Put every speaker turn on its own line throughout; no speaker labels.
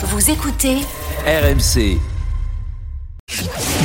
Vous écoutez
RMC,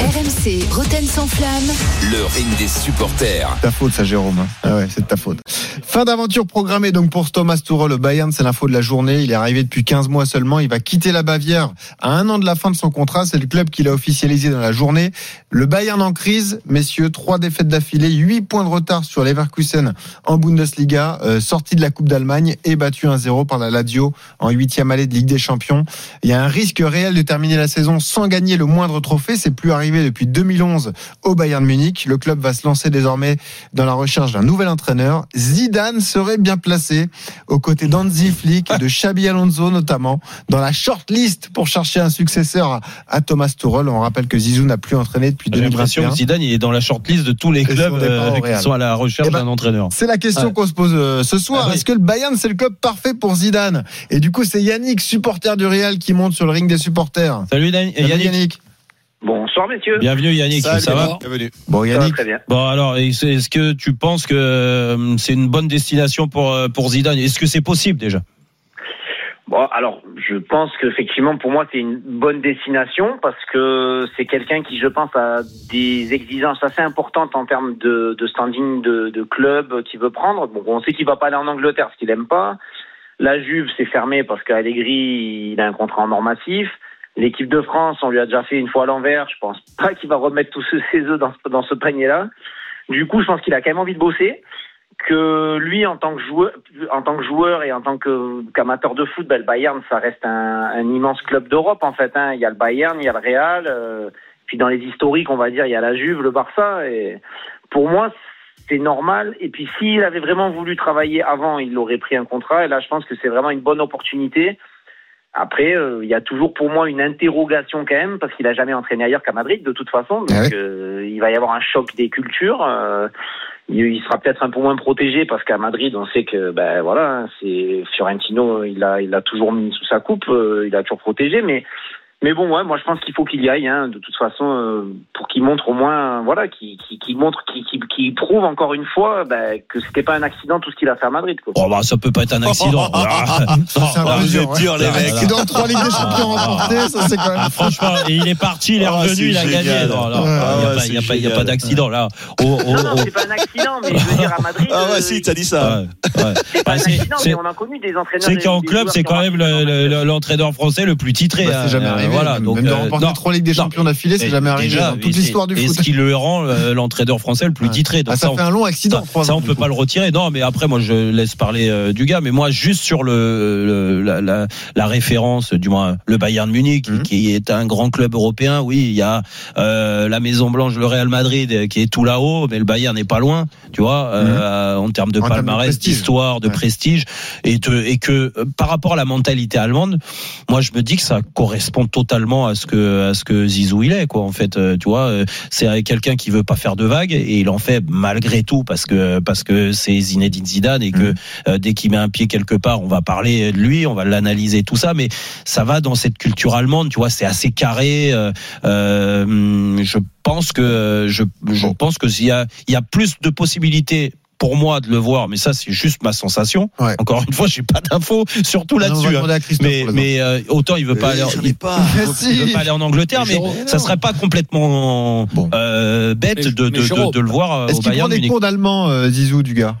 RMC Roten sans flamme.
le ring des supporters.
ta faute, ça, Jérôme. Ah ouais, c'est de ta faute. Fin d'aventure programmée donc pour Thomas Tuchel au Bayern. C'est l'info de la journée. Il est arrivé depuis 15 mois seulement. Il va quitter la Bavière à un an de la fin de son contrat. C'est le club qui l'a officialisé dans la journée. Le Bayern en crise, messieurs. Trois défaites d'affilée, huit points de retard sur Leverkusen en Bundesliga, euh, sorti de la Coupe d'Allemagne et battu 1-0 par la Lazio en huitième allée de Ligue des Champions. Il y a un risque réel de terminer la saison sans gagner le moindre trophée. C'est plus arrivé depuis 2011 au Bayern Munich. Le club va se lancer désormais dans la recherche d'un nouvel entraîneur. Zidane serait bien placé aux côtés d'Anzi Flick et de Xabi Alonso notamment dans la shortlist pour chercher un successeur à- Thomas Tuchel. On rappelle que Zizou n'a plus entraîné depuis
J'ai l'impression
2021.
que Zidane il est dans la shortlist de tous les clubs euh, qui sont à la recherche
Eh ben,
d'un entraîneur.
C'est la question
Ouais.
qu'on se pose euh, ce soir.
Ah oui.
Est-ce que le Bayern c'est le club parfait pour Zidane? Et du coup, c'est Yannick, supporter du Real, qui monte sur le ring des supporters.
Salut Dan-
Salut,
Yannick.
Yannick.
Bonsoir messieurs.
Bienvenue Yannick, ça va
Bon,
Ça va
Yannick.
très bien.
Bon alors, est-ce que tu penses que euh, c'est une bonne destination pour euh, pour Zidane? Est-ce que c'est possible déjà?
Bon, alors, je pense qu'effectivement, pour moi, c'est une bonne destination parce que c'est quelqu'un qui, je pense, a des exigences assez importantes en termes de, de standing de, de club qu'il veut prendre. Bon, on sait qu'il va pas aller en Angleterre, parce qu'il aime pas. La Juve, c'est fermé parce qu'Allegri, il a un contrat en or massif. L'équipe de France, on lui a déjà fait une fois à l'envers. Je pense pas qu'il va remettre tous ses œufs dans, ce- panier-là. Du coup, je pense qu'il a quand même envie de bosser. que lui en tant que joueur, et en tant qu'amateur de foot, ben, le Bayern ça reste un, un immense club d'Europe en fait. Hein. Il y a le Bayern, il y a le Real, euh, puis dans les historiques on va dire il y a la Juve, le Barça. Et pour moi c'est normal. Et puis s'il avait vraiment voulu travailler avant, il aurait pris un contrat. Et là je pense que c'est vraiment une bonne opportunité. Après, euh, il y a toujours pour moi une interrogation quand même, parce qu'il a jamais entraîné ailleurs qu'à Madrid de toute façon. Donc
Ah
euh, il va y avoir un choc des cultures. euh, il sera peut-être un peu moins protégé parce qu'à Madrid, on sait que ben voilà, c'est Fiorentino, il a il a toujours mis sous sa coupe, euh, il a toujours protégé, mais mais bon, ouais, moi je pense qu'il faut qu'il y aille, hein, de toute façon, euh, pour qu'il montre au moins, voilà, qu'il qu'il qu'il montre, qu'il qu'il qu'il prouve encore une fois ben, que c'était pas un accident tout ce qu'il a fait à Madrid. Quoi.
Oh bah ça peut pas être un accident. Ah,
Ça, c'est un
ah, vous
dur,
les mecs.
C'est dans trois Ligues des Champions remportées, ça c'est quand même.
Ah, franchement, il est parti, il est
Ah,
revenu,
c'est
il a
génial.
gagné. Non, non,
Ouais,
il n'y a,
ouais,
pas-
c'est
il y a pas- il y a pas d'accident là. Oh, oh,
Non, non,
oh.
c'est pas un accident, mais je veux dire à Madrid.
Ah
euh,
ouais, si, t'as dit ça.
Ouais, ouais.
c'est pas
Bah,
un
c'est-
accident, mais on a connu des entraîneurs.
C'est qu'en club, c'est quand même l'entraîneur français le plus titré.
Bah, c'est jamais
hein,
arrivé.
Voilà, donc
même de
euh,
remporter
non.
trois Ligues des. Champions d'affilée, c'est jamais arrivé
déjà,
dans toute l'histoire du foot.
Et ce qui le rend euh, l'entraîneur français le plus titré. Donc
Ah, ça fait un long accident.
ça, ça, on peut
coup.
pas le retirer. Non, mais après, moi, je laisse parler euh, du gars. Mais moi, juste sur le, le- la, la, la référence, du moins le Bayern Munich,
Mhm.
qui est un grand club européen. Oui, il y a euh, la Maison Blanche, le Real Madrid, qui est tout là-haut, mais le Bayern n'est pas loin. Tu vois, euh, en termes de
Mhm. En termes de
palmarès, d'histoire, de
Ouais.
prestige, et, te- et que par rapport à la mentalité allemande, moi, je me dis que ça correspond totalement à ce que à ce que Zizou il est, quoi. En fait, euh, tu vois, euh, c'est quelqu'un qui veut pas faire de vagues et il en fait malgré tout parce que parce que c'est Zinedine Zidane et que
Mhm.
euh, dès qu'il met un pied quelque part, on va parler de lui, on va l'analyser tout ça, mais ça va dans cette culture allemande, tu vois, c'est assez carré. euh, euh, je pense que je, je pense que s'il y a il y a plus de possibilités pour moi de le voir, mais ça c'est juste ma sensation.
Ouais.
Encore une fois, j'ai pas d'infos, surtout là-dessus. hein. Mais, mais euh, autant il veut pas aller, il,
pas.
Mais
il
si.
veut pas aller en Angleterre, mais
Jérôme,
ça serait pas complètement
Bon.
euh, bête
Mais-
de, de,
mais
de, de le voir euh,
Est-ce qu'il prend des cours d'allemand, euh, Zizou, du gars?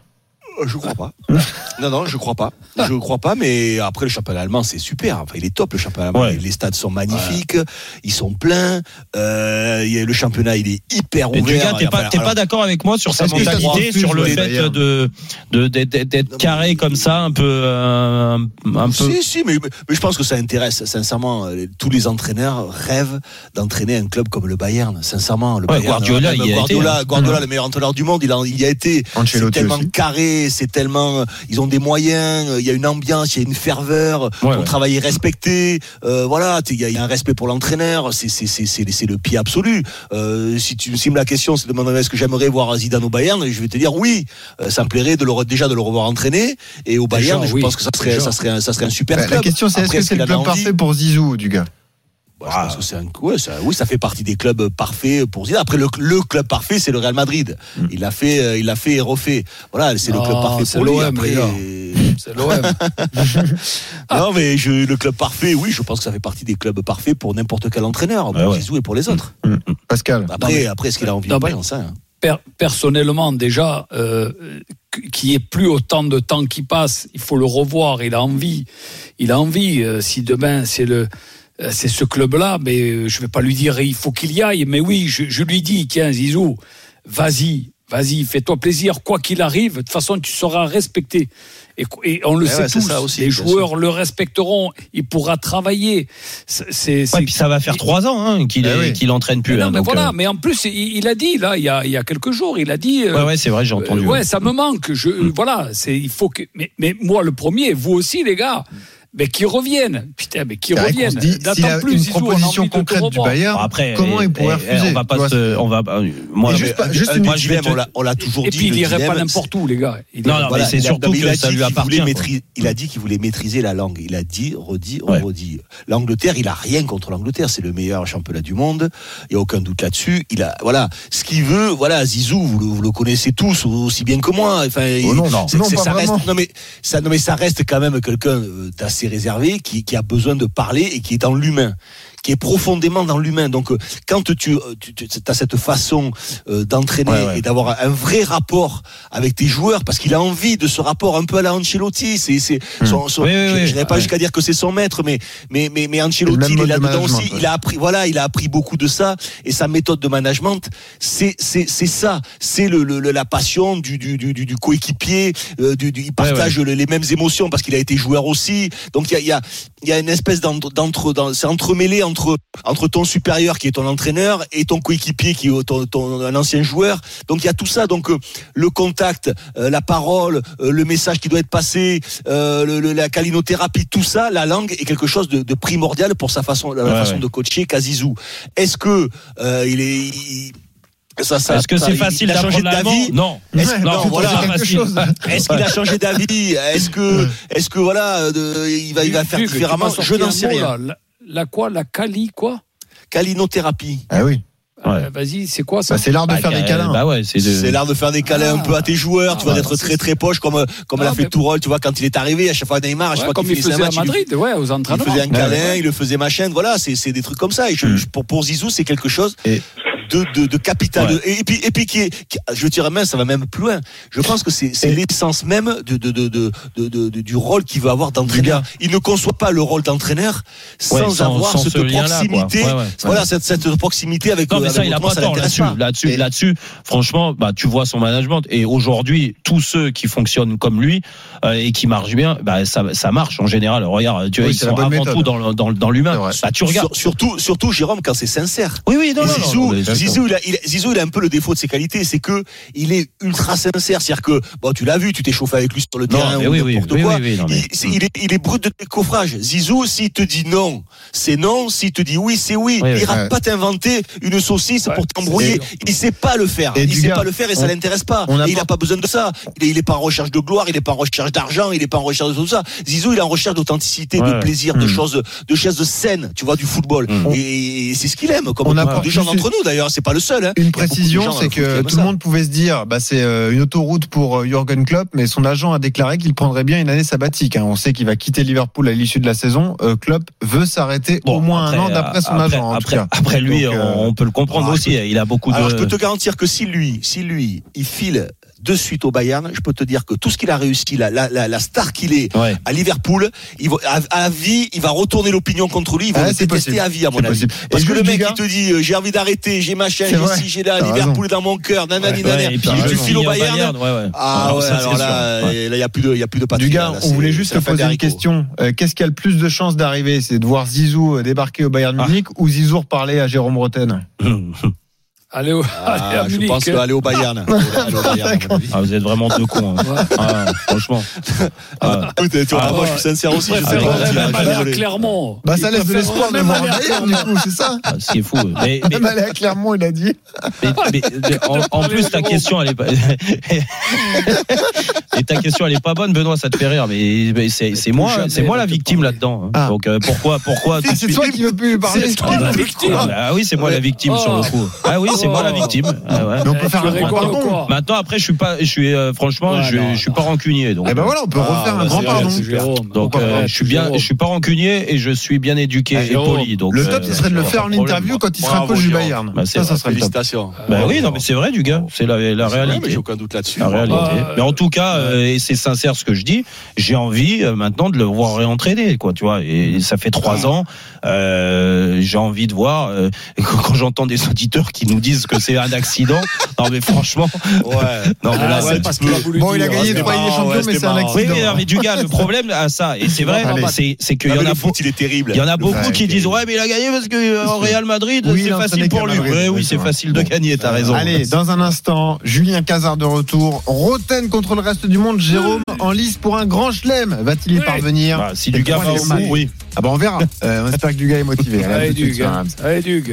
Je crois pas. non, non, je crois pas. Je crois pas, mais après, le championnat allemand, c'est super. Enfin, il est top, le championnat allemand.
Ouais.
Les stades sont magnifiques, ils sont pleins. Euh, le championnat, il est hyper
Mais
ouvert.
gars, t'es pas, d'accord avec moi sur sa mentalité, sur le fait de, de, d'être- carré comme ça, un peu, euh, un, peu.
Si, si, mais, mais je pense que ça intéresse. Sincèrement, euh, tous les entraîneurs rêvent d'entraîner un club comme le Bayern. Sincèrement, le
Ouais,
Bayern,
Guardiola,
même
il y a
Guardiola,
été, hein.
Guardiola, le meilleur entraîneur du monde, il, en- il y a été. C'est tellement
aussi.
carré, c'est tellement. Ils ont des moyens, il y a une ambiance, il y a une ferveur.
Ouais,
ton
ouais.
travail est respecté. Euh, voilà, il y, a- il y a un respect pour l'entraîneur. C'est c'est c'est c'est c'est le pied absolu. Euh, si tu si me la question, c'est de demander est-ce que j'aimerais voir Zidane au Bayern, je vais te dire oui. Euh, ça me plairait de le re- déjà de le revoir entraîner et au Bayern,
Déjà,
je
oui.
pense que ça serait
Déjà.
ça serait un, ça serait un super
Bah,
club.
La question, c'est est-ce que c'est le club parfait pour Zizou, du gars?
Bah, je pense que c'est un ouais, ça, oui, ça fait partie des clubs parfaits pour Zidane. Après, le, le club parfait, c'est le Real Madrid. Il l'a fait, euh, il l'a fait et refait. Voilà, c'est le
Non,
club parfait pour
l'OM, C'est l'OM.
non, mais je, le club parfait, oui, je pense que ça fait partie des clubs parfaits pour n'importe quel entraîneur, pour
ouais.
Zizou et pour les autres.
Pascal.
Après,
mais-
après, est-ce qu'il a envie
Non,
de rien.
Per- personnellement, déjà, euh, qu'il n'y ait plus autant de temps qui passe, il faut le revoir. Il a envie. Il a envie. euh, si demain c'est le c'est ce club-là, mais euh, je vais pas lui dire il faut qu'il y aille. Mais oui, je, je lui dis tiens Zizou, vas-y, vas-y, fais-toi plaisir, quoi qu'il arrive. De toute façon, tu seras respecté. Et, et on le
Eh
sait
ouais,
tous.
ça aussi,
les joueurs le respecteront. Il pourra travailler. C'est, c'est-
Ouais, puis ça va faire trois ans hein, qu'il
Eh
qu'il entraîne plus.
mais non,
hein,
mais
donc,
voilà.
euh,
Mais en plus, il, il a dit là, il y a, il y a quelques jours, il a dit. euh,
Ouais, ouais, c'est vrai, j'ai entendu.
euh, ouais, ça me manque. Je, euh, voilà, c'est, il faut que. Mais, mais moi, le premier, vous aussi, les gars, mais qui reviennent. Putain, mais qui reviennent.
s'il a
plus,
une proposition concrète du. Bayern,
Bon, après,
comment
eh,
il pourrait
eh,
refuser
On va pas
vois,
se, on va, euh, moi,
Et
mais-
juste une-
moi, je vais
on l'a- toujours
Et
dit.
puis, il irait pas n'importe où, les gars. Il
Non, non,
Voilà,
mais c'est surtout que ça
dit
lui
qu'il
appartient.
voulait
quoi.
maîtriser- il a dit qu'il voulait maîtriser la langue. Il a dit, redit, on redit. L'Angleterre, il a rien contre l'Angleterre. C'est le meilleur championnat du monde. Il n'y a aucun doute là-dessus. Il a, voilà, ce qu'il veut. Voilà, Zizou, vous le, vous le connaissez tous aussi bien que moi. Enfin,
Oh non, non, non,
ça reste,
vraiment.
non mais ça, non mais ça reste quand même quelqu'un euh, d'assez réservé qui, qui a besoin de parler et qui est dans l'humain qui est profondément dans l'humain. Donc, euh, quand tu, euh, tu, as cette façon euh, d'entraîner
Ouais, ouais.
et d'avoir un vrai rapport avec tes joueurs, parce qu'il a envie de ce rapport un peu à la Ancelotti. C'est, c'est son, son-
Oui, oui,
je n'irai pas
Ouais.
jusqu'à dire que c'est son maître, mais, mais, mais, Ancelotti, il est
mode de
là-dedans
management,
aussi. Il a appris, voilà, il a appris beaucoup de ça. Et sa méthode de management, c'est, c'est, c'est ça. C'est le, le- la passion du, du, du, du- coéquipier. euh, du, du- il partage les- mêmes émotions parce qu'il a été joueur aussi. Donc, il y a, il y a, y a une espèce d'entre, d'entre, c'est entremêlé entre, entre ton supérieur qui est ton entraîneur et ton coéquipier qui est ton, ton- un ancien joueur. Donc il y a tout ça. Donc euh, le contact, euh, la parole, euh, le message qui doit être passé, euh, le- le- la calinothérapie, tout ça, la langue est quelque chose de, de primordial pour sa façon, la
Ouais,
façon
ouais.
de coacher Kazizou. Est-ce que euh, il est il- ça, ça-
Est-ce que c'est
il-
facile d'apprendre l'allemand?
D'avis
Non.
Est-ce-
Ouais,
non,
faut
voilà. Est-ce qu'il a changé d'avis? Est-ce que, est-ce que voilà, de- il va, il va faire différemment? Je n'en sais rien.
là. La, quoi? La cali quoi?
Calinothérapie.
Ah oui.
Ouais.
Euh, Vas-y, c'est quoi ça?
Bah, c'est l'art de
Bah,
faire des
euh,
câlins.
Bah ouais, c'est de.
C'est l'art de faire des câlins un peu à tes joueurs, tu
Ah,
vois,
ouais,
d'être
c'est-
très très poche, comme comme
Ah,
l'a fait
mais-
Tourol, tu vois, quand il est arrivé, à chaque fois Neymar, à chaque
Ouais,
fois
Comme
qu'il
il
un
faisait à
match, il lui-
Madrid, ouais, aux
il
entraînements.
faisait un
Ouais,
câlin, il le faisait machin, voilà, c'est c'est des trucs comme ça. Et je,
Mm.
je- pour pour Zizou, c'est quelque chose
Et-
de de, de capital.
Ouais.
Et, et puis et puis qui est, qui- je dirais même, ça va même plus loin. Je pense que c'est c'est l'essence même de de, de, de, de- de- de- du rôle qu'il veut avoir d'entraîneur. Il ne conçoit pas le rôle d'entraîneur
Ouais,
sans, avoir
sans
cette
ce
proximité.
Ouais, ouais.
Voilà, cette, cette proximité avec.
Non, mais ça, il a pas tort là-dessus. Là-dessus, franchement, bah, tu vois son management. Et aujourd'hui, tous ceux qui fonctionnent comme lui euh, et qui marchent bien, bah, ça, ça marche en général. Regarde, tu vois,
Oui,
ils sont avant
méthode.
tout dans, dans, dans l'humain. Bah, tu regardes.
Sur- surtout, surtout, Jérôme, quand c'est sincère.
Oui, oui, non, non, non.
Zizou, il a, il a- Zizou, il a un peu le défaut de ses qualités, c'est que il est ultra sincère. C'est-à-dire que, bon, tu l'as vu, tu t'es chauffé avec lui sur le
Non,
terrain ou
oui, oui,
n'importe
oui,
quoi.
oui, oui, non, mais-
il, est, il est brut de décoffrage. Zizou, s'il te dit non, c'est non. S'il te dit oui, c'est oui. Il ira
Ouais.
pas t'inventer une saucisse
Ouais,
pour t'embrouiller. Il sait pas le faire.
Et
il sait
gars,
pas le faire et ça l'intéresse pas.
on a
Et il
pas-
a pas besoin de ça. Il est, il est pas en recherche de gloire, il est pas en recherche d'argent, il est pas en recherche de tout ça. Zizou, il est en recherche d'authenticité,
Ouais.
de plaisir, de
Mm.
choses, de choses saines, tu vois, du football.
Mm.
Et, c'est ce qu'il aime, comme
On
beaucoup
apporte
de gens d'entre nous d'ailleurs. C'est pas le seul. Hein.
Une précision, c'est
qui
que tout le monde pouvait se dire, bah, c'est euh, une autoroute pour euh, Jürgen Klopp, mais son agent a déclaré qu'il prendrait bien une année sabbatique. hein. On sait qu'il va quitter Liverpool à l'issue de la saison. Euh, Klopp veut s'arrêter
Bon,
au moins
après,
un an d'après son
après,
agent. En
après,
tout cas.
après lui,
Donc, euh,
on, peut le comprendre aussi. Il a beaucoup de.
Alors je peux te garantir que si lui, si lui, il file de suite au Bayern, je peux te dire que tout ce qu'il a réussi, la, la, la, la star qu'il est
Ouais.
à Liverpool, il va, à, à vie, il va retourner l'opinion contre lui, il va
Ah,
le
c'est
détester
possible.
à vie à mon avis.
possible.
Parce
Et
que le mec te dit euh, j'ai envie d'arrêter, j'ai machin, j'ai ci, j'ai là, Liverpool dans mon cœur, nanani, nanana.
et puis
raison.
files au Bayern.
ouais, ouais.
Ah
Alors,
ouais, là, il y a plus de, il y a plus de patrie.
on voulait juste te poser une question. Euh, Qu'est-ce qui a le plus de chances d'arriver? C'est de voir Zizou euh, débarquer au Bayern
Ah.
Munich ou Zizou reparler à Jérôme Roten
Allez, au, allez
Ah,
à
je
Munich,
pense
hein.
aller au Bayern. Aller au Bayern, avis.
Ah, vous êtes vraiment deux cons. hein. Ah, franchement. Ah,
Écoute, tu vois,
Ah,
moi
ouais.
je suis sincère aussi, je sais
Ah,
pas.
ouais.
Clermont.
Bah, ça laisse de l'espoir de
même
voir Bayern, du coup, c'est ça
ah, ce qui est fou. Mais, mais,
Même aller à Clermont, il a dit.
mais- mais- mais en, en plus, ta question, elle est pas. Et ta question, elle est pas bonne, Benoît, ça te fait rire. Mais, mais c'est c'est moi, c'est moi la victime
parler.
là-dedans. hein.
Ah.
Donc euh, pourquoi, pourquoi
C'est toi qui veux plus parler.
C'est toi la victime.
Ah, oui, c'est moi la victime
Oh.
sur le coup. Ah oui, c'est moi la
Oh.
victime. Ah ouais.
Mais on peut faire un grand pardon.
Maintenant, après, je suis pas, je suis euh, franchement,
Ouais,
je,
non,
je suis pas rancunier. Donc,
Eh ben voilà, on peut
Ah,
refaire un
bah,
grand pardon.
donc euh, je suis bien, je suis pas rancunier et je suis bien éduqué
Ah,
et
Jérôme.
poli. Donc
Le
euh,
top, ce serait de le faire en interview quand il sera
Bravo,
coach du
Jérôme.
Bayern.
Bah, c'est
Ça, ça serait le top.
Félicitations.
Bah oui, non, mais c'est vrai, du gars. C'est la, la
mais
réalité.
J'ai aucun doute là-dessus.
La réalité.
Ah,
mais en tout cas, euh, et c'est sincère ce que je dis, j'ai envie euh, maintenant de le voir réentraîner, quoi, tu vois. Et ça fait trois ans, euh, j'ai envie de voir. euh, quand quand j'entends des auditeurs qui nous disent que c'est un accident, non mais franchement,
Ouais.
non mais là,
Ah, parce qu'il a voulu
Bon, il a gagné
c'était
trois Ligues des champions,
ouais,
mais c'est un
marrant.
Oui,
accident.
mais, non, mais du gars, le problème à ça, et c'est vrai,
Allez.
c'est qu'il
Ah,
y en a beaucoup.
il est terrible.
Il y en a beaucoup qui disent ouais mais il a gagné parce que euh, Real Madrid c'est facile pour lui.
Oui,
oui
c'est
facile de gagner. T'as raison.
Allez, dans un instant, Julien Cazard de retour. Roten contre le reste du monde. Jérôme en lice pour un grand chelem. Va-t-il y parvenir
Bah, si
C'est
du
le
gars va au bout, oui.
Ah bah on verra. Euh, on espère que Dugas est motivé. Allez, à
Allez,
tout